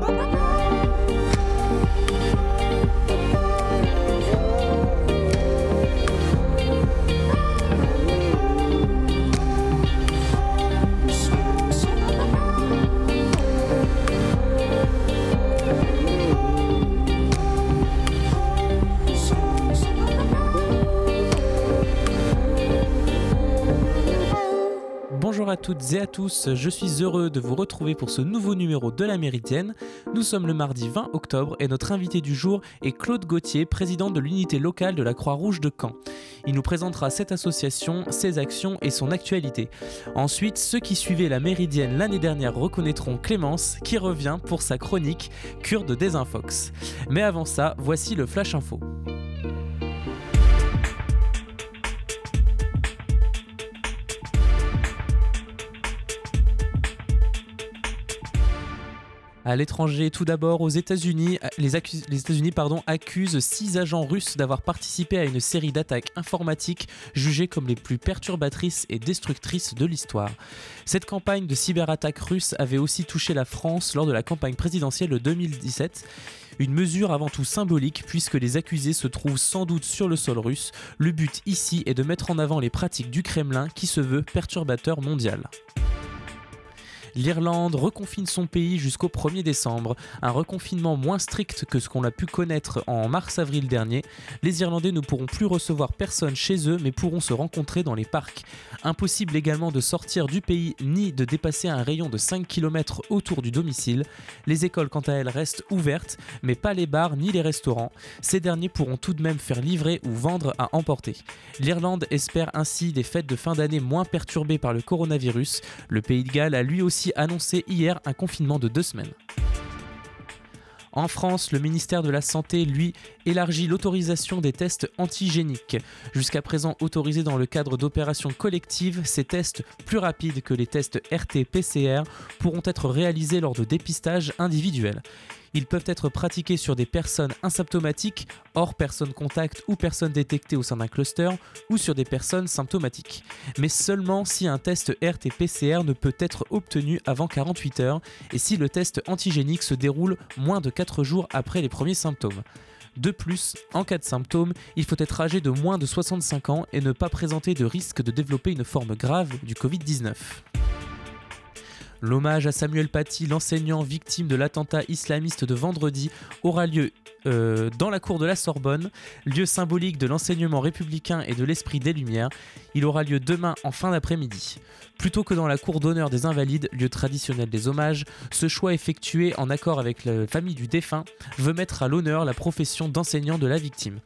Ба-ба-ба-ба! À toutes et à tous, je suis heureux de vous retrouver pour ce nouveau numéro de la Méridienne. Nous sommes le mardi 20 octobre et notre invité du jour est Claude Gauthier, président de l'unité locale de la Croix-Rouge de Caen. Il nous présentera cette association, ses actions et son actualité. Ensuite, ceux qui suivaient la Méridienne l'année dernière reconnaîtront Clémence qui revient pour sa chronique Cure de Désinfox. Mais avant ça, voici le Flash Info. À l'étranger, tout d'abord, aux États-Unis, les, États-Unis accusent six agents russes d'avoir participé à une série d'attaques informatiques jugées comme les plus perturbatrices et destructrices de l'histoire. Cette campagne de cyberattaque russe avait aussi touché la France lors de la campagne présidentielle de 2017. Une mesure avant tout symbolique puisque les accusés se trouvent sans doute sur le sol russe. Le but ici est de mettre en avant les pratiques du Kremlin qui se veut perturbateur mondial. L'Irlande reconfine son pays jusqu'au 1er décembre, un reconfinement moins strict que ce qu'on a pu connaître en mars-avril dernier. Les Irlandais ne pourront plus recevoir personne chez eux mais pourront se rencontrer dans les parcs. Impossible également de sortir du pays ni de dépasser un rayon de 5 km autour du domicile. Les écoles quant à elles restent ouvertes mais pas les bars ni les restaurants. Ces derniers pourront tout de même faire livrer ou vendre à emporter. L'Irlande espère ainsi des fêtes de fin d'année moins perturbées par le coronavirus. Le pays de Galles a lui aussi annoncé hier un confinement de deux semaines. En France, le ministère de la Santé, lui, élargit l'autorisation des tests antigéniques. Jusqu'à présent autorisés dans le cadre d'opérations collectives, ces tests, plus rapides que les tests RT-PCR, pourront être réalisés lors de dépistages individuels. Ils peuvent être pratiqués sur des personnes asymptomatiques, hors personnes contact ou personnes détectées au sein d'un cluster, ou sur des personnes symptomatiques. Mais seulement si un test RT-PCR ne peut être obtenu avant 48 heures et si le test antigénique se déroule moins de 4 jours après les premiers symptômes. De plus, en cas de symptômes, il faut être âgé de moins de 65 ans et ne pas présenter de risque de développer une forme grave du Covid-19. L'hommage à Samuel Paty, l'enseignant victime de l'attentat islamiste de vendredi, aura lieu euh, dans la cour de la Sorbonne, lieu symbolique de l'enseignement républicain et de l'esprit des Lumières. Il aura lieu demain en fin d'après-midi. Plutôt que dans la cour d'honneur des Invalides, lieu traditionnel des hommages, ce choix effectué en accord avec la famille du défunt veut mettre à l'honneur la profession d'enseignant de la victime.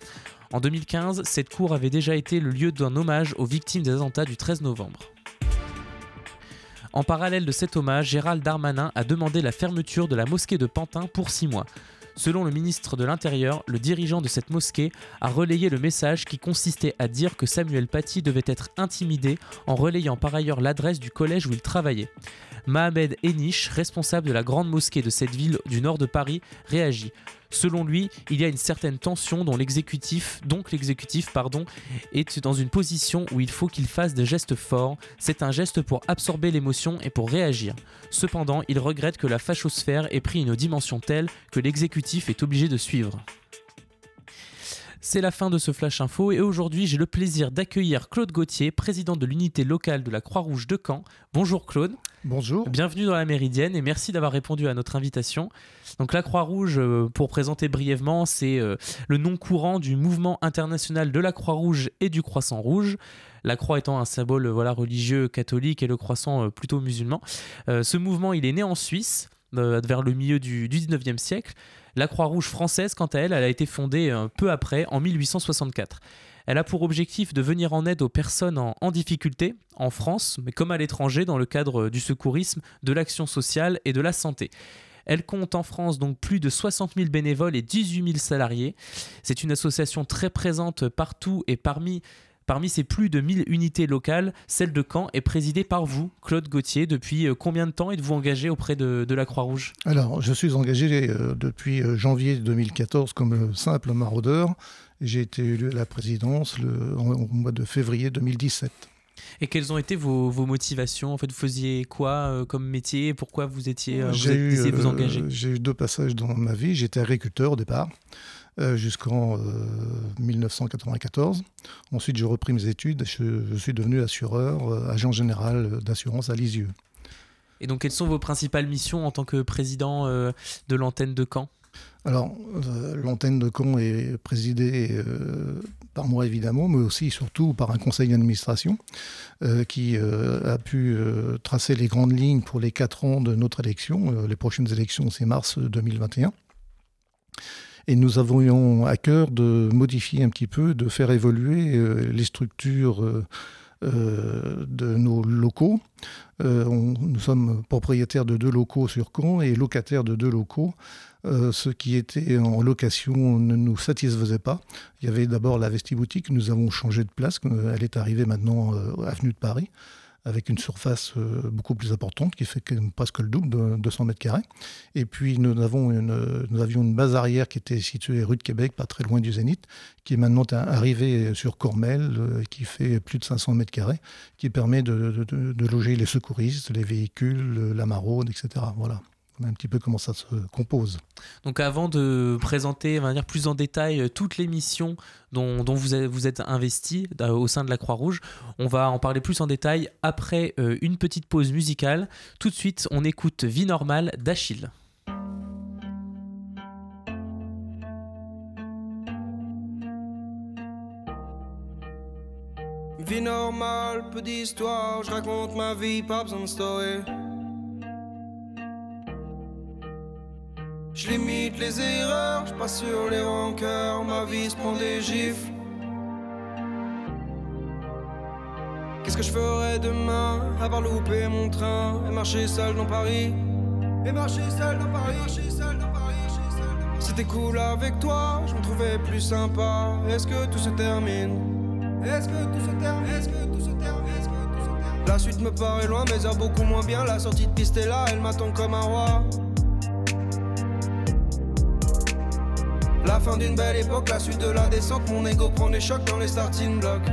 En 2015, cette cour avait déjà été le lieu d'un hommage aux victimes des attentats du 13 novembre. En parallèle de cet hommage, Gérald Darmanin a demandé la fermeture de la mosquée de Pantin pour six mois. Selon le ministre de l'Intérieur, le dirigeant de cette mosquée a relayé le message qui consistait à dire que Samuel Paty devait être intimidé en relayant par ailleurs l'adresse du collège où il travaillait. Mohamed Enish, responsable de la grande mosquée de cette ville du nord de Paris, réagit. Selon lui, il y a une certaine tension dont l'exécutif, donc l'exécutif, est dans une position où il faut qu'il fasse des gestes forts. C'est un geste pour absorber l'émotion et pour réagir. Cependant, il regrette que la fachosphère ait pris une dimension telle que l'exécutif est obligé de suivre. C'est la fin de ce Flash Info et aujourd'hui j'ai le plaisir d'accueillir Claude Gauthier, président de l'unité locale de la Croix-Rouge de Caen. Bonjour Claude. Bonjour. Bienvenue dans la Méridienne et merci d'avoir répondu à notre invitation. Donc la Croix-Rouge, euh, pour présenter brièvement, c'est euh, le nom courant du mouvement international de la Croix-Rouge et du Croissant Rouge. La croix étant un symbole voilà, religieux catholique et le croissant euh, plutôt musulman. ce mouvement, il est né en Suisse vers le milieu du, du 19e siècle. La Croix-Rouge française, quant à elle, elle a été fondée peu après, en 1864. Elle a pour objectif de venir en aide aux personnes en, difficulté, en France, mais comme à l'étranger, dans le cadre du secourisme, de l'action sociale et de la santé. Elle compte en France donc plus de 60 000 bénévoles et 18 000 salariés. C'est une association très présente partout et parmi ces plus de 1000 unités locales, celle de Caen est présidée par vous, Claude Gauthier. Depuis euh, combien de temps êtes-vous engagé auprès de, la Croix-Rouge? Alors, je suis engagé euh, depuis euh, janvier 2014 comme simple maraudeur. J'ai été élu à la présidence le, au mois de février 2017. Et quelles ont été vos, vos motivations? En fait, vous faisiez quoi comme métier? Pourquoi vous étiez vous, eu, vous engager? J'ai eu deux passages dans ma vie. J'étais agriculteur au départ. Euh, jusqu'en 1994. Euh, Ensuite, j'ai repris mes études. Je, je suis devenu assureur, euh, agent général d'assurance à Lisieux. Et donc, quelles sont vos principales missions en tant que président de l'antenne de Caen? Alors, l'antenne de Caen est présidée par moi évidemment, mais aussi surtout par un conseil d'administration qui a pu tracer les grandes lignes pour les quatre ans de notre élection. les prochaines élections, c'est mars 2021. Et nous avons à cœur de modifier un petit peu, de faire évoluer euh, les structures euh, euh, de nos locaux. nous sommes propriétaires de deux locaux sur Caen et locataires de deux locaux. Ce qui était en location ne nous satisfaisait pas. Il y avait d'abord la Vestiboutique, nous avons changé de place, elle est arrivée maintenant avenue de Paris avec une surface euh, beaucoup plus importante qui fait presque le double de 200 mètres carrés. Et puis nous, avons une, nous avions une base arrière qui était située rue de Québec, pas très loin du Zénith, qui est maintenant arrivée sur Cormel, euh, qui fait plus de 500 mètres carrés, qui permet de, de loger les secouristes, les véhicules, la maraude, etc. Voilà un petit peu comment ça se compose. Donc avant de présenter va dire, plus en détail euh, toutes les missions dont, vous, êtes investi euh, au sein de la Croix-Rouge, on va en parler plus en détail après euh, une petite pause musicale. Tout de suite, on écoute Vie normale d'Achille. Vie normale, peu d'histoire, je raconte ma vie, pas besoin de story. Je limite les erreurs, je passe sur les rancœurs, ma vie se prend des gifles. Qu'est-ce que je ferais demain à part louper mon train et marcher seul dans Paris? Et marcher seul dans Paris, marcher seul dans Paris, C'était cool avec toi, je me trouvais plus sympa. Est-ce que tout se termine? Est-ce que tout se termine? Est-ce que tout se termine? Est-ce que tout se termine? La suite me paraît loin, mais a beaucoup moins bien. La sortie de piste est là, elle m'attend comme un roi. La fin d'une belle époque, la suite de la descente, mon ego prend des chocs dans les starting blocks.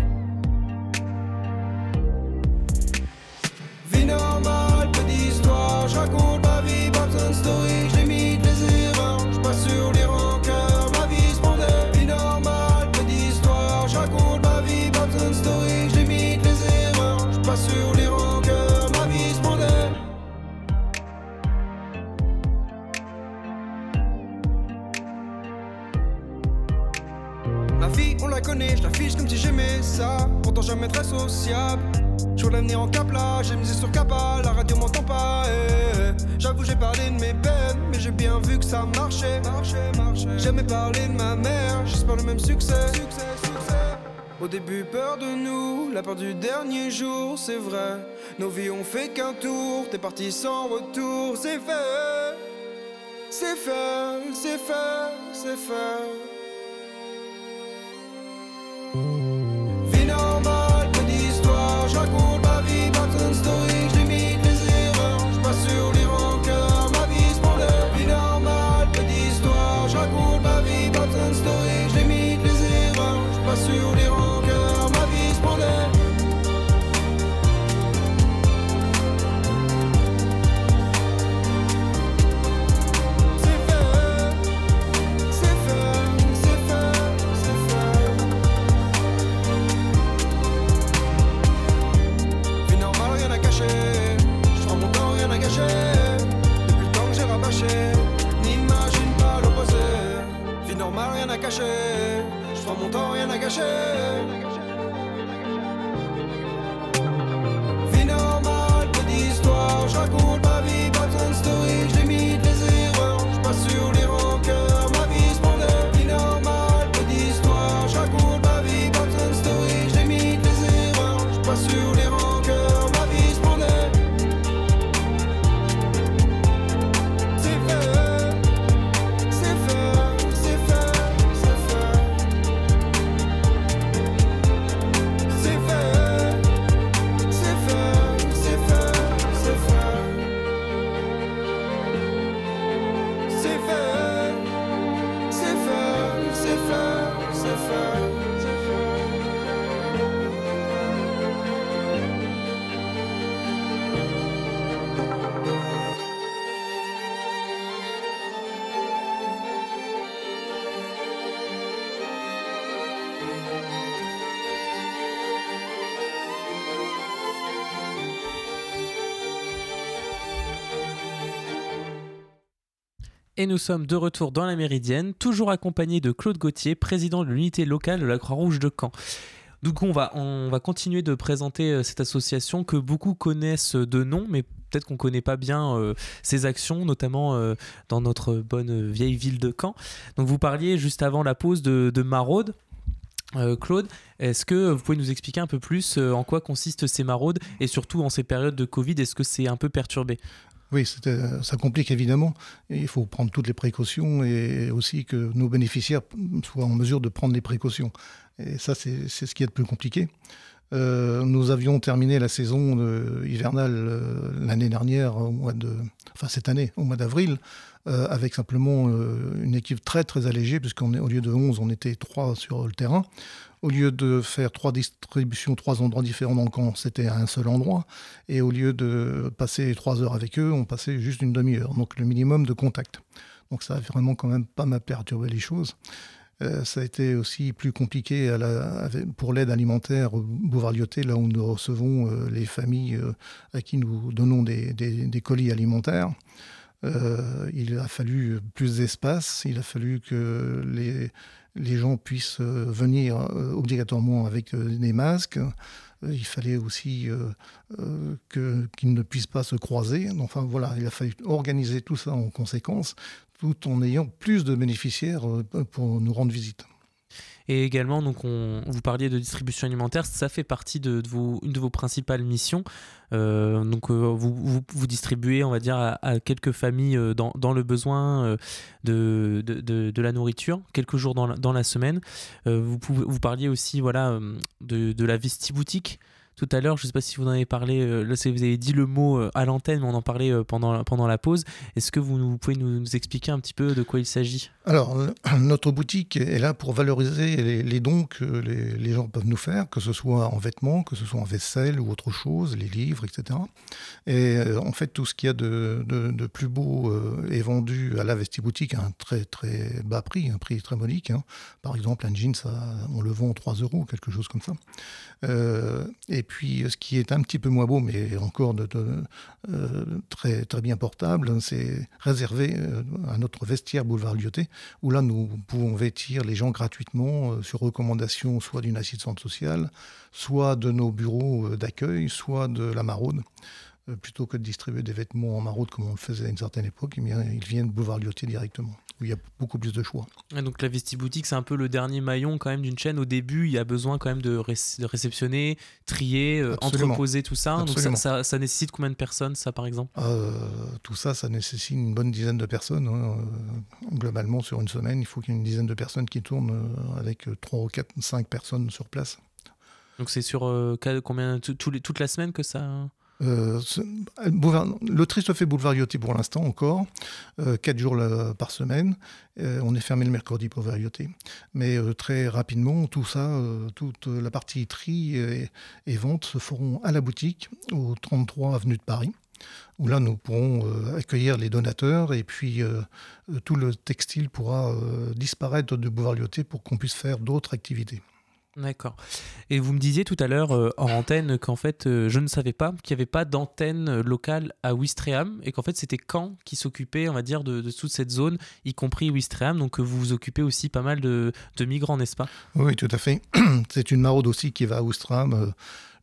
Vie normale, peu d'histoire, je raconte ma vie, de story, Pourtant jamais très sociable. Je vois l'avenir en cap là, j'ai misé sur Kappa, la radio m'entend pas. Eh. J'avoue, j'ai parlé de mes peines, mais j'ai bien vu que ça marchait. Marchait, marchait. Jamais parlé de ma mère, j'espère le même succès. Succès, succès. Au début, peur de nous, la peur du dernier jour, c'est vrai. Nos vies ont fait qu'un tour, t'es parti sans retour, c'est fait. C'est fait, c'est fait, c'est fait. proteger. Et nous sommes de retour dans la Méridienne, toujours accompagné de Claude Gauthier, président de l'unité locale de la Croix-Rouge de Caen. Donc on va, on va continuer de présenter euh, cette association que beaucoup connaissent de nom, mais peut-être qu'on ne connaît pas bien euh, ses actions, notamment euh, dans notre bonne vieille ville de Caen. Donc vous parliez juste avant la pause de, de maraude. Claude, est-ce que vous pouvez nous expliquer un peu plus en quoi consistent ces maraudes et surtout en ces périodes de Covid, est-ce que c'est un peu perturbé? Oui, ça complique évidemment. il faut prendre toutes les précautions et aussi que nos bénéficiaires soient en mesure de prendre les précautions. Et ça, c'est ce qui est le plus compliqué. Euh, nous avions terminé la saison hivernale euh, l'année dernière, au mois de, enfin cette année, au mois d'avril, euh, avec simplement une équipe très très allégée, puisqu'au lieu de 11, on était 3 sur le terrain. Au lieu de faire trois distributions, trois endroits différents dans le camp, c'était à un seul endroit. Et au lieu de passer trois heures avec eux, on passait juste une demi-heure. Donc le minimum de contact. Donc ça a vraiment quand même pas mal perturbé les choses. Euh, ça a été aussi plus compliqué pour l'aide alimentaire au boulevard Lyoté, là où nous recevons euh, les familles euh, à qui nous donnons des, colis alimentaires. il a fallu plus d'espace, il a fallu que les, les gens puissent venir obligatoirement avec des masques. Il fallait aussi qu'ils ne puissent pas se croiser. Enfin voilà, il a fallu organiser tout ça en conséquence tout en ayant plus de bénéficiaires euh, pour nous rendre visite. Et également, donc on, vous parliez de distribution alimentaire, ça fait partie de, vos, une de vos principales missions. Euh, donc euh, vous, vous, distribuez, on va dire, à, quelques familles dans, dans, le besoin de, de, de, la nourriture, quelques jours dans la, dans la semaine. vous, vous parliez aussi voilà, de, de la vestiboutique tout à l'heure. Je ne sais pas si vous en avez parlé, euh, là vous avez dit le mot euh, à l'antenne, mais on en parlait euh, pendant, pendant la pause. Est-ce que vous, pouvez nous, expliquer un petit peu de quoi il s'agit? Alors, notre boutique est là pour valoriser les, dons que les, gens peuvent nous faire, que ce soit en vêtements, que ce soit en vaisselle ou autre chose, les livres, etc. Et en fait, tout ce qu'il y a de, de, plus beau est vendu à la vestiboutique à un très très bas prix, un prix très modique. Hein. Par exemple, un jean, ça, on le vend 3 euros, quelque chose comme ça. et puis, ce qui est un petit peu moins beau, mais encore euh, très, très bien portable, c'est réservé euh, à notre vestiaire boulevard Lyoté, où là, nous pouvons vêtir les gens gratuitement euh, sur recommandation soit d'une assistante sociale, soit de nos bureaux d'accueil, soit de la maraude. Euh, plutôt que de distribuer des vêtements en maraude comme on le faisait à une certaine époque, eh ils viennent boulevard Lyoté directement, où il y a beaucoup plus de choix. donc la Vestiboutique, c'est un peu le dernier maillon quand même d'une chaîne. Au début, il y a besoin quand même de, réceptionner, trier, euh, entreposer tout ça. Donc ça, nécessite combien de personnes, ça par exemple? Euh, Tout ça, ça nécessite une bonne dizaine de personnes. Hein. Globalement, sur une semaine, il faut qu'il y ait une dizaine de personnes qui tournent avec 3 ou 4, 5 personnes sur place. Donc c'est sur combien toute la semaine que ça euh, le triste fait boulevard Yoté pour l'instant encore, euh, 4 jours par semaine. Euh, on est fermé le mercredi pour Yoté. Mais euh, très rapidement, tout ça, toute la partie tri et, vente se feront à la boutique, au 33 avenue de Paris où là nous pourrons accueillir les donateurs et puis tout le textile pourra disparaître de Boulevard Lyoté pour qu'on puisse faire d'autres activités. D'accord. Et vous me disiez tout à l'heure euh, en antenne qu'en fait, euh, je ne savais pas qu'il n'y avait pas d'antenne locale à Ouistreham et qu'en fait, c'était Caen qui s'occupait, on va dire, de, toute cette zone, y compris Ouistreham. Donc, vous vous occupez aussi pas mal de, migrants, n'est-ce pas? Oui, tout à fait. C'est une maraude aussi qui va à Ouistreham euh,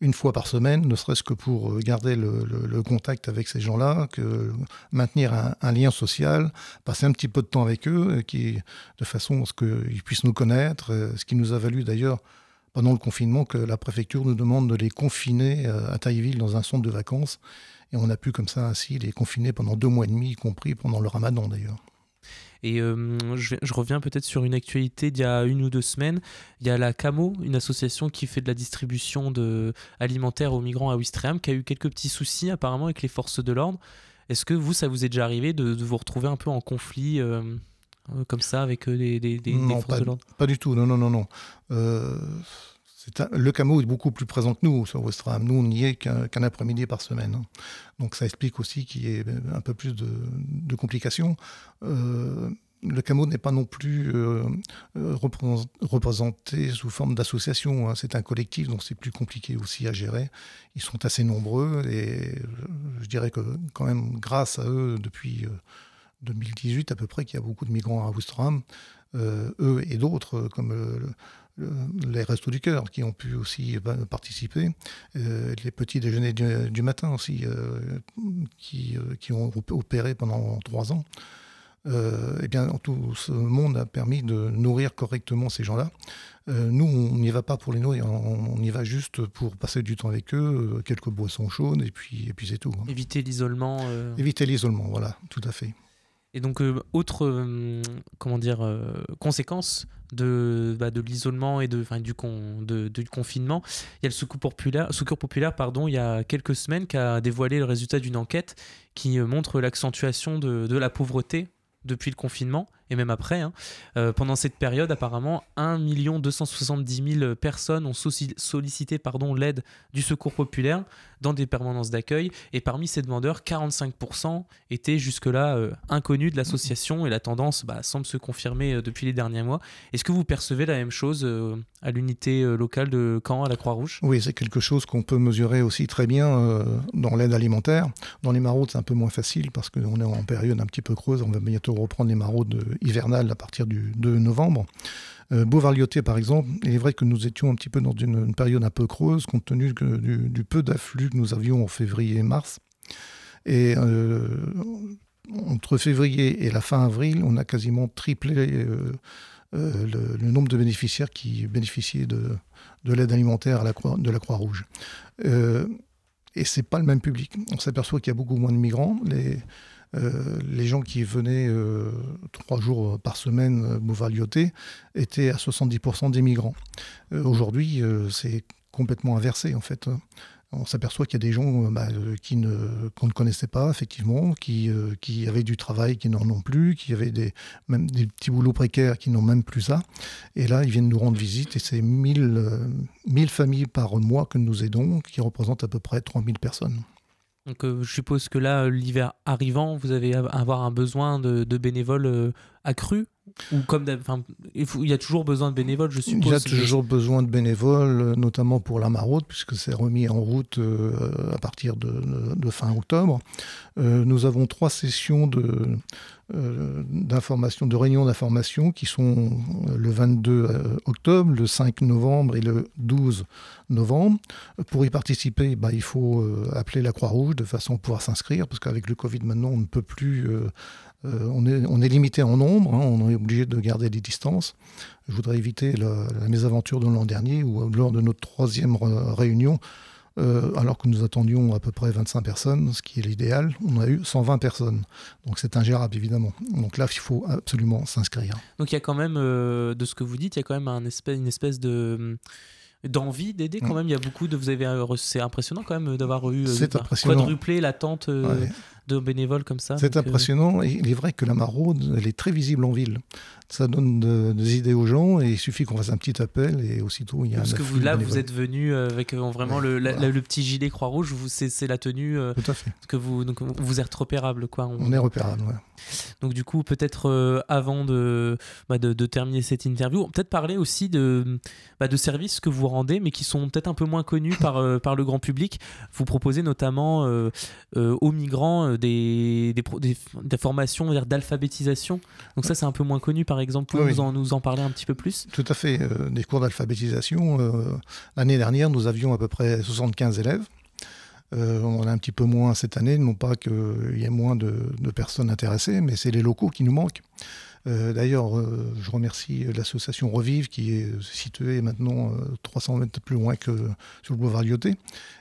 une fois par semaine, ne serait-ce que pour garder le, contact avec ces gens-là, que maintenir un, lien social, passer un petit peu de temps avec eux, qui, de façon à ce qu'ils puissent nous connaître, ce qui nous a valu d'ailleurs pendant le confinement que la préfecture nous demande de les confiner euh, à Tailleville dans un centre de vacances. Et on a pu comme ça ainsi les confiner pendant deux mois et demi, y compris pendant le ramadan d'ailleurs. Et euh, je, reviens peut-être sur une actualité d'il y a une ou deux semaines. Il y a la CAMO, une association qui fait de la distribution de alimentaire aux migrants à Ouistreham, qui a eu quelques petits soucis apparemment avec les forces de l'ordre. Est-ce que vous, ça vous est déjà arrivé de, vous retrouver un peu en conflit euh, comme ça avec des, des, des forces pas, de l'ordre? Pas du tout, non, non, non, non le camo est beaucoup plus présent que nous sur Ouistreham. Nous, on n'y est qu'un après-midi par semaine. Donc ça explique aussi qu'il y ait un peu plus de, complications. Euh, le camo n'est pas non plus euh, euh, représenté sous forme d'association. Hein. C'est un collectif, donc c'est plus compliqué aussi à gérer. Ils sont assez nombreux et je dirais que quand même, grâce à eux, depuis 2018 à peu près qu'il y a beaucoup de migrants à Ouistreham, eux et d'autres, comme les Restos du Cœur qui ont pu aussi participer, les petits déjeuners du, matin aussi qui, qui, ont opéré pendant trois ans. Euh, eh bien, tout ce monde a permis de nourrir correctement ces gens-là. Euh, nous, on n'y va pas pour les nourrir, on, y va juste pour passer du temps avec eux, euh, quelques boissons chaudes, et puis, et puis c'est tout. Hein. Éviter l'isolement. Éviter l'isolement, voilà, tout à fait. Et donc, autre comment dire, conséquence de, bah, de l'isolement et de, du, confinement, il y a le Secours populaire, pardon, il y a quelques semaines qui a dévoilé le résultat d'une enquête qui montre l'accentuation de la pauvreté depuis le confinement et même après. Hein. Euh, pendant cette période, apparemment, 1 270 000 personnes ont sollicité l'aide du secours populaire dans des permanences d'accueil. Et parmi ces demandeurs, 45% étaient jusque-là euh, inconnus de l'association et la tendance bah, semble se confirmer euh, depuis les derniers mois. Est-ce que vous percevez la même chose à l'unité locale de Caen, à la Croix-Rouge? Oui, c'est quelque chose qu'on peut mesurer aussi très bien dans l'aide alimentaire. Dans les maraudes, c'est un peu moins facile parce qu'on est en période un petit peu creuse. On va bientôt reprendre les maraudes hivernale à partir du 2 novembre. Euh, par exemple, il est vrai que nous étions un petit peu dans une, période un peu creuse, compte tenu du, peu d'afflux que nous avions en février et mars. Et euh, entre février et la fin avril, on a quasiment triplé euh, le, nombre de bénéficiaires qui bénéficiaient de, l'aide alimentaire de la Croix-Rouge. et c'est pas le même public. On s'aperçoit qu'il y a beaucoup moins de migrants. Euh, les gens qui venaient euh, trois jours par semaine Bouvalioté étaient à 70% des migrants. Euh, aujourd'hui, c'est complètement inversé en fait on s'aperçoit qu'il y a des gens bah, qui ne, qu'on ne connaissait pas, effectivement, qui, qui avaient du travail, qui n'en ont plus, qui avaient des, même des petits boulots précaires, qui n'ont même plus ça. Et là, ils viennent nous rendre visite, et c'est 1000, 1000 familles par mois que nous aidons, qui représentent à peu près 3000 personnes. Donc euh, je suppose que là, l'hiver arrivant, vous allez avoir un besoin de, bénévoles euh, accru ou comme il, il y a toujours besoin de bénévoles, je suppose. Il y a toujours besoin de bénévoles, notamment pour la maraude, puisque c'est remis en route euh, à partir de, fin octobre. nous avons trois sessions de, d'information, de réunions d'information qui sont le 22 octobre, le 5 novembre et le 12 novembre. Pour y participer, bah, il faut appeler la Croix-Rouge de façon à pouvoir s'inscrire, parce qu'avec le Covid maintenant, on ne peut plus euh, on, est, on, est, limité en nombre, hein, on est obligé de garder des distances. Je voudrais éviter la, mésaventure de l'an dernier où lors de notre troisième réunion, euh, alors que nous attendions à peu près 25 personnes, ce qui est l'idéal, on a eu 120 personnes. Donc c'est ingérable évidemment. Donc là, il faut absolument s'inscrire. Donc il y a quand même, euh, de ce que vous dites, il y a quand même un espèce, une espèce de d'envie d'aider quand mm. même. Il y a beaucoup de. Vous avez. C'est impressionnant quand même d'avoir eu. quadruplé l'attente de bénévoles comme ça. C'est euh, impressionnant. il est vrai que la maraude, elle est très visible en ville. Ça donne des idées aux gens et il suffit qu'on fasse un petit appel et aussitôt il y a Parce que vous, là, vous êtes venu euh, avec euh, vraiment le, le, petit gilet Croix-Rouge, c'est la tenue Tout à fait. que vous, donc, vous êtes repérable. Quoi. On, est repérable, ouais. Donc du coup, peut-être avant de, bah, de, de, terminer cette interview, peut-être parler aussi de, bah, de services que vous rendez, mais qui sont peut-être un peu moins connus par, par le grand public. Vous proposez notamment aux migrants des, des, formations d'alphabétisation. Donc ça, c'est un peu moins connu, par exemple. Pouvez vous en, nous en parler un petit peu plus Tout à fait. Euh, des cours d'alphabétisation. Euh, l'année dernière, nous avions à peu près 75 élèves. Euh, on en a un petit peu moins cette année, non pas qu'il y ait moins de, personnes intéressées, mais c'est les locaux qui nous manquent. D'ailleurs, je remercie l'association Revive qui est située maintenant 300 mètres plus loin que sur le boulevard Lyoté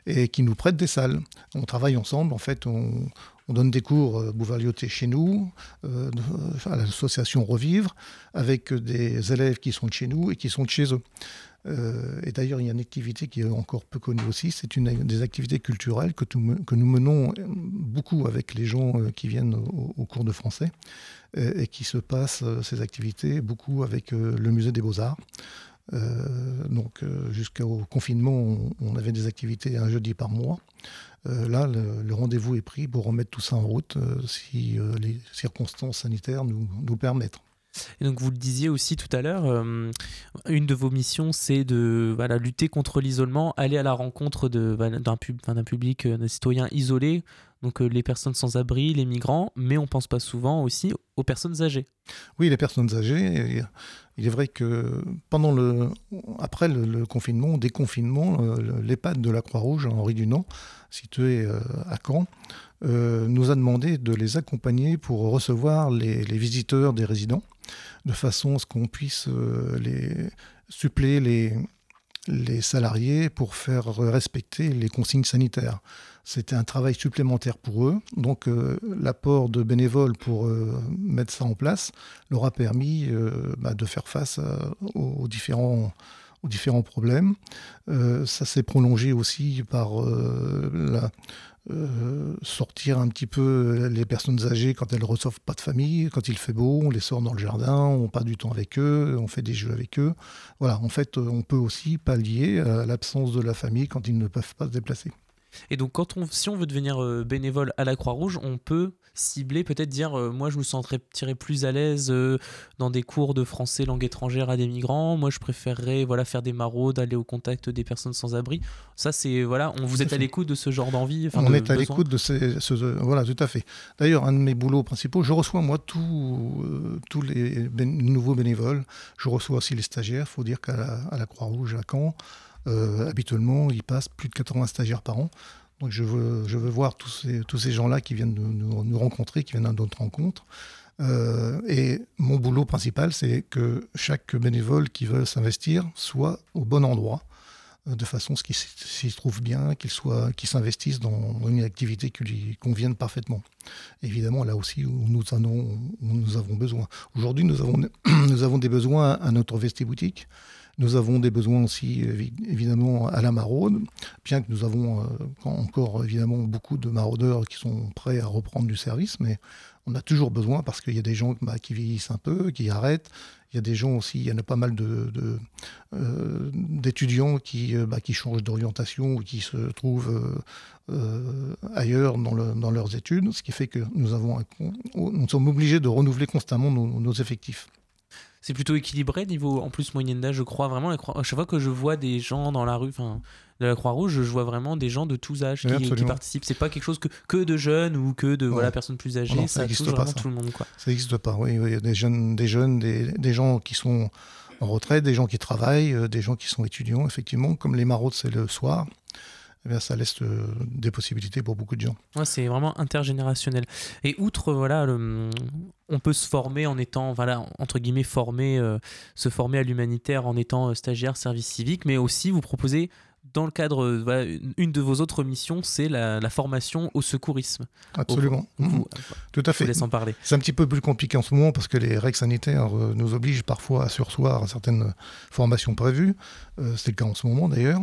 et qui nous prête des salles. On travaille ensemble, en fait, on, on donne des cours euh, Bouvalioté chez nous, euh, à l'association Revivre, avec des élèves qui sont de chez nous et qui sont de chez eux. Euh, et d'ailleurs, il y a une activité qui est encore peu connue aussi, c'est une des activités culturelles que, que, nous menons beaucoup avec les gens qui viennent au, cours de français et, qui se passent ces activités beaucoup avec le musée des beaux-arts. donc jusqu'au confinement, on, avait des activités un jeudi par mois. Euh, là, le, rendez-vous est pris pour remettre tout ça en route euh, si euh, les circonstances sanitaires nous, permettent. Et donc vous le disiez aussi tout à l'heure, une de vos missions c'est de lutter contre l'isolement, aller à la rencontre d'un pub, public, d'un citoyen isolé, donc les personnes sans abri, les migrants, mais on pense pas souvent aussi aux personnes âgées. Oui, les personnes âgées. Il est vrai que pendant le, après le, confinement, déconfinement, l'EHPAD de la Croix-Rouge, Henri Dunant, situé à Caen, nous a demandé de les accompagner pour recevoir les, les visiteurs des résidents, de façon à ce qu'on puisse les suppléer les, les salariés pour faire respecter les consignes sanitaires. C'était un travail supplémentaire pour eux. Donc euh, l'apport de bénévoles pour euh, mettre ça en place leur a permis euh, bah, de faire face aux, différents, problèmes. ça s'est prolongé aussi par sortir un petit peu les personnes âgées quand elles ne reçoivent pas de famille. Quand il fait beau, on les sort dans le jardin, on passe du temps avec eux, on fait des jeux avec eux. Voilà, en fait, on peut aussi pallier l'absence de la famille quand ils ne peuvent pas se déplacer. Et donc, quand on, si on veut devenir euh, bénévole à la Croix-Rouge, on peut cibler, peut-être dire euh, moi je me sentirais plus à l'aise euh, dans des cours de français langue étrangère à des migrants, moi je préférerais voilà, faire des maraudes, aller au contact des personnes sans abri. Ça, c'est voilà, on vous êtes à l'écoute de ce genre d'envie. On est à l'écoute de ces, ce, voilà, tout à fait. D'ailleurs, un de mes boulots principaux, je reçois moi tous les nouveaux bénévoles, je reçois aussi les stagiaires. Il faut dire qu'à la, la Croix-Rouge à Caen, euh, habituellement, il passe plus de 80 stagiaires par an. Donc je veux, je veux voir tous ces, tous ces gens-là qui viennent nous, nous, rencontrer, qui viennent à notre rencontre. Euh, et mon boulot principal, c'est que chaque bénévole qui veut s'investir soit au bon endroit, euh, de façon à ce qu'il s'y trouve bien, qu'il s'investisse dans une activité qui lui convienne parfaitement. Évidemment, là aussi nous, où nous avons besoin. Aujourd'hui, nous avons, nous avons des besoins à notre vestiboutique. boutique nous avons des besoins aussi, évidemment, à la maraude, bien que nous avons euh, encore, évidemment, beaucoup de maraudeurs qui sont prêts à reprendre du service, mais on a toujours besoin parce qu'il y a des gens bah, qui vieillissent un peu, qui arrêtent. Il y a des gens aussi, il y en a pas mal euh, d'étudiants euh, bah, qui changent d'orientation ou qui se trouvent ailleurs dans, leurs études, ce qui fait que nous, avons nous sommes obligés de renouveler constamment nos effectifs c'est plutôt équilibré niveau en plus moyenne d'âge je crois vraiment. À chaque fois que je vois des gens dans la rue enfin de la Croix-Rouge je vois vraiment des gens de tous âges qui, participent. C'est pas quelque chose que, que de jeunes ou que de voilà personnes plus âgées. ça, existe pas tout le monde quoi. Ça n'existe pas oui. Il y a des jeunes des jeunes des, des, gens qui sont en retraite des gens qui travaillent euh, des gens qui sont étudiants effectivement comme les maraudes c'est le soir eh ça laisse euh, des possibilités pour beaucoup de gens. Ouais, c'est vraiment intergénérationnel. Et outre, voilà, on peut se former en étant, voilà, entre guillemets, formé, euh, se former à l'humanitaire en étant euh, stagiaire service civique, mais aussi vous proposez dans le cadre, voilà, une de vos autres missions, c'est la, formation au secourisme. Absolument. Mmh. Tout à fait. Je laisse en parler. C'est un petit peu plus compliqué en ce moment parce que les règles sanitaires nous obligent parfois à sursoir à certaines formations prévues. c'est le cas en ce moment d'ailleurs.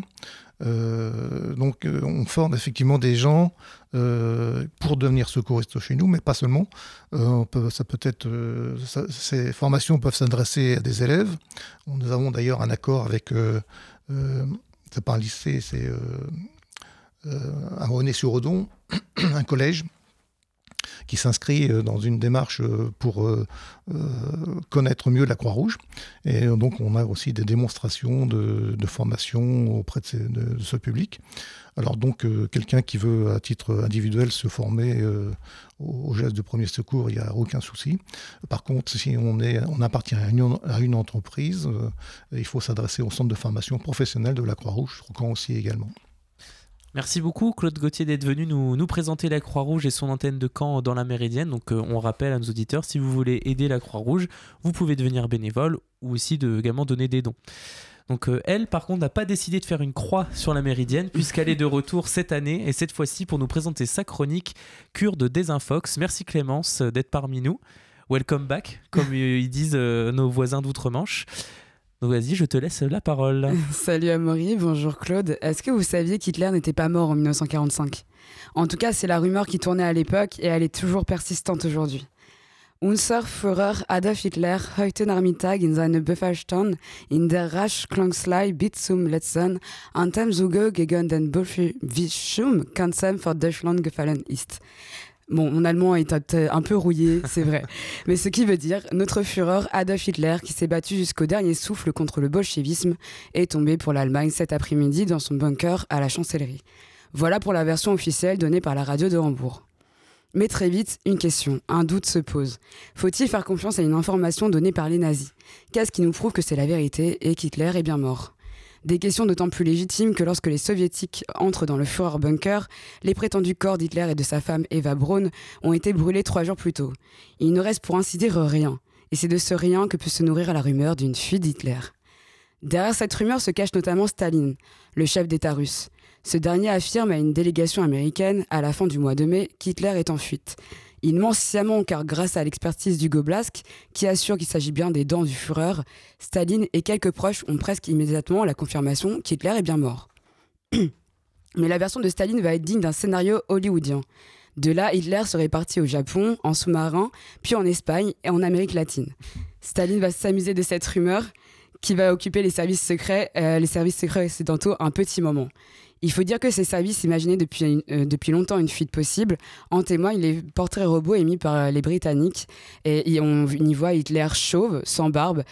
Euh, donc euh, on forme effectivement des gens euh, pour devenir secouristes chez nous, mais pas seulement. ça peut être, ces formations peuvent s'adresser à des élèves. Nous avons d'ailleurs un accord avec, c'est pas un lycée, c'est un René-sur-Odon, un collège qui s'inscrit euh, dans une démarche euh, pour euh, connaître mieux la Croix-Rouge. Et donc, on a aussi des démonstrations de, formation auprès de, ce public. Alors donc, quelqu'un qui veut à titre individuel se former au, geste de premier secours, il n'y a aucun souci. Par contre, si on, appartient à une, entreprise, il faut s'adresser au centre de formation professionnelle de la Croix-Rouge, Trocan aussi également. Merci beaucoup Claude Gauthier d'être venu nous, présenter la Croix-Rouge et son antenne de Caen dans la Méridienne. Donc euh, on rappelle à nos auditeurs, si vous voulez aider la Croix-Rouge, vous pouvez devenir bénévole ou aussi de, également donner des dons. Donc euh, elle, par contre, n'a pas décidé de faire une croix sur la Méridienne puisqu'elle est de retour cette année et cette fois-ci pour nous présenter sa chronique Cure de Désinfox. Merci Clémence d'être parmi nous. Welcome back, comme ils disent euh, nos voisins d'outre-Manche. Vas-y, je te laisse la parole. Salut Amaury, bonjour Claude. Est-ce que vous saviez qu'Hitler n'était pas mort en 1945 En tout cas, c'est la rumeur qui tournait à l'époque et elle est toujours persistante aujourd'hui. Unser Führer Adolf Hitler heute Nachmittag in seine Befehlsstand in der Raschklangslei bis zum letzten Atemzug gegen den Bolschewismus Kanzler für Deutschland gefallen ist. Bon, mon allemand est un peu rouillé, c'est vrai. Mais ce qui veut dire, notre Führer Adolf Hitler, qui s'est battu jusqu'au dernier souffle contre le bolchevisme, est tombé pour l'Allemagne cet après-midi dans son bunker à la chancellerie. Voilà pour la version officielle donnée par la radio de Hambourg. Mais très vite, une question, un doute se pose. Faut-il faire confiance à une information donnée par les nazis? Qu'est-ce qui nous prouve que c'est la vérité et qu'Hitler est bien mort? Des questions d'autant plus légitimes que lorsque les soviétiques entrent dans le Führer Bunker, les prétendus corps d'Hitler et de sa femme Eva Braun ont été brûlés trois jours plus tôt. Il ne reste pour ainsi dire rien, et c'est de ce rien que peut se nourrir la rumeur d'une fuite d'Hitler. Derrière cette rumeur se cache notamment Staline, le chef d'État russe. Ce dernier affirme à une délégation américaine, à la fin du mois de mai, qu'Hitler est en fuite. Il ment sciemment car grâce à l'expertise d'Hugo Blask, qui assure qu'il s'agit bien des dents du Führer, Staline et quelques proches ont presque immédiatement la confirmation qu'Hitler est bien mort. Mais la version de Staline va être digne d'un scénario hollywoodien. De là, Hitler serait parti au Japon, en sous-marin, puis en Espagne et en Amérique latine. Staline va s'amuser de cette rumeur qui va occuper les services secrets, euh, les services secrets occidentaux un petit moment. Il faut dire que ces services imaginaient depuis, euh, depuis longtemps une fuite possible. En témoignent les portraits robots émis par euh, les Britanniques. Et, on y voit Hitler chauve, sans barbe,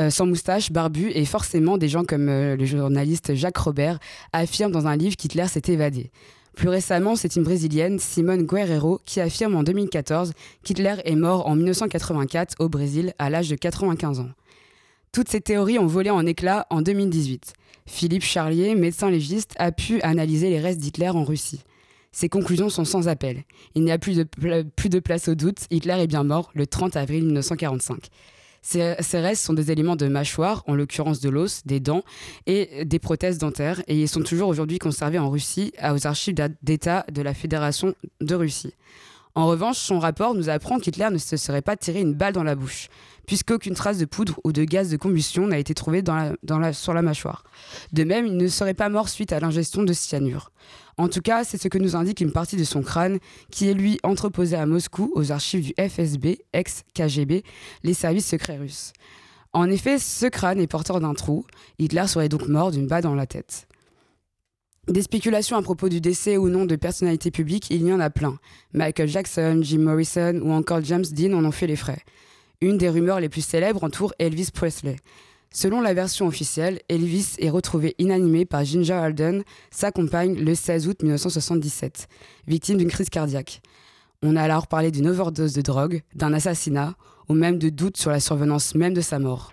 euh, sans moustache, barbu, et forcément des gens comme le journaliste Jacques Robert affirment dans un livre qu'Hitler s'est évadé. Plus récemment, c'est une Brésilienne, Simone Guerrero, qui affirme en 2014 qu'Hitler est mort en 1984 au Brésil à l'âge de 95 ans. Toutes ces théories ont volé en éclats en 2018. Philippe Charlier, médecin légiste, a pu analyser les restes d'Hitler en Russie. Ses conclusions sont sans appel. Il n'y a plus de, place au doute, Hitler est bien mort le 30 avril 1945. Ces, restes sont des éléments de mâchoire, en l'occurrence de l'os, des dents et des prothèses dentaires, et ils sont toujours aujourd'hui conservés en Russie, aux archives d'État de la Fédération de Russie. En revanche, son rapport nous apprend qu'Hitler ne se serait pas tiré une balle dans la bouche puisqu'aucune trace de poudre ou de gaz de combustion n'a été trouvée sur la mâchoire. De même, il ne serait pas mort suite à l'ingestion de cyanure. En tout cas, c'est ce que nous indique une partie de son crâne, qui est lui entreposé à Moscou aux archives du FSB, ex-KGB, les services secrets russes. En effet, ce crâne est porteur d'un trou. Hitler serait donc mort d'une balle dans la tête. Des spéculations à propos du décès ou non de personnalités publiques, il y en a plein. Michael Jackson, Jim Morrison ou encore James Dean en ont fait les frais. Une des rumeurs les plus célèbres entoure Elvis Presley. Selon la version officielle, Elvis est retrouvé inanimé par Ginger Alden, sa compagne, le 16 août 1977, victime d'une crise cardiaque. On a alors parlé d'une overdose de drogue, d'un assassinat, ou même de doutes sur la survenance même de sa mort.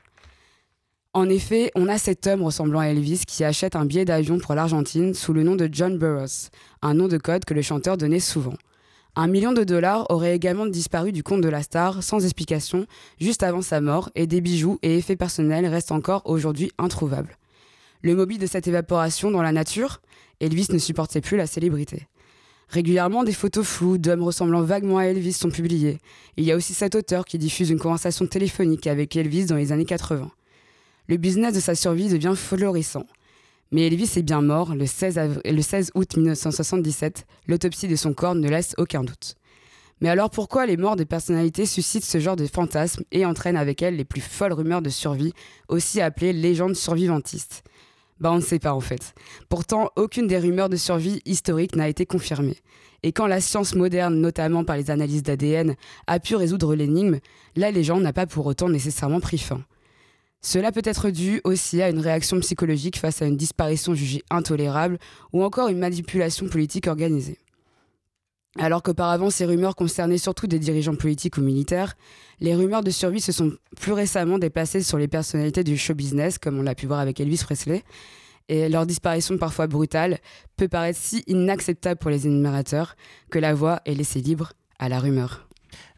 En effet, on a cet homme ressemblant à Elvis qui achète un billet d'avion pour l'Argentine sous le nom de John Burroughs, un nom de code que le chanteur donnait souvent. Un million de dollars aurait également disparu du compte de la star sans explication juste avant sa mort et des bijoux et effets personnels restent encore aujourd'hui introuvables. Le mobile de cette évaporation dans la nature, Elvis ne supportait plus la célébrité. Régulièrement, des photos floues d'hommes ressemblant vaguement à Elvis sont publiées. Il y a aussi cet auteur qui diffuse une conversation téléphonique avec Elvis dans les années 80. Le business de sa survie devient florissant. Mais Elvis est bien mort le 16, août 1977. L'autopsie de son corps ne laisse aucun doute. Mais alors pourquoi les morts des personnalités suscitent ce genre de fantasmes et entraînent avec elles les plus folles rumeurs de survie, aussi appelées légendes survivantistes? Bah on ne sait pas en fait. Pourtant, aucune des rumeurs de survie historiques n'a été confirmée. Et quand la science moderne, notamment par les analyses d'ADN, a pu résoudre l'énigme, la légende n'a pas pour autant nécessairement pris fin. Cela peut être dû aussi à une réaction psychologique face à une disparition jugée intolérable ou encore une manipulation politique organisée. Alors qu'auparavant ces rumeurs concernaient surtout des dirigeants politiques ou militaires, les rumeurs de survie se sont plus récemment déplacées sur les personnalités du show business, comme on l'a pu voir avec Elvis Presley, et leur disparition parfois brutale peut paraître si inacceptable pour les énumérateurs que la voix est laissée libre à la rumeur.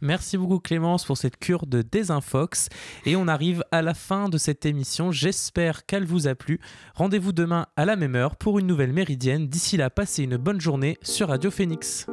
Merci beaucoup Clémence pour cette cure de désinfox. Et on arrive à la fin de cette émission. J'espère qu'elle vous a plu. Rendez-vous demain à la même heure pour une nouvelle méridienne. D'ici là, passez une bonne journée sur Radio Phoenix.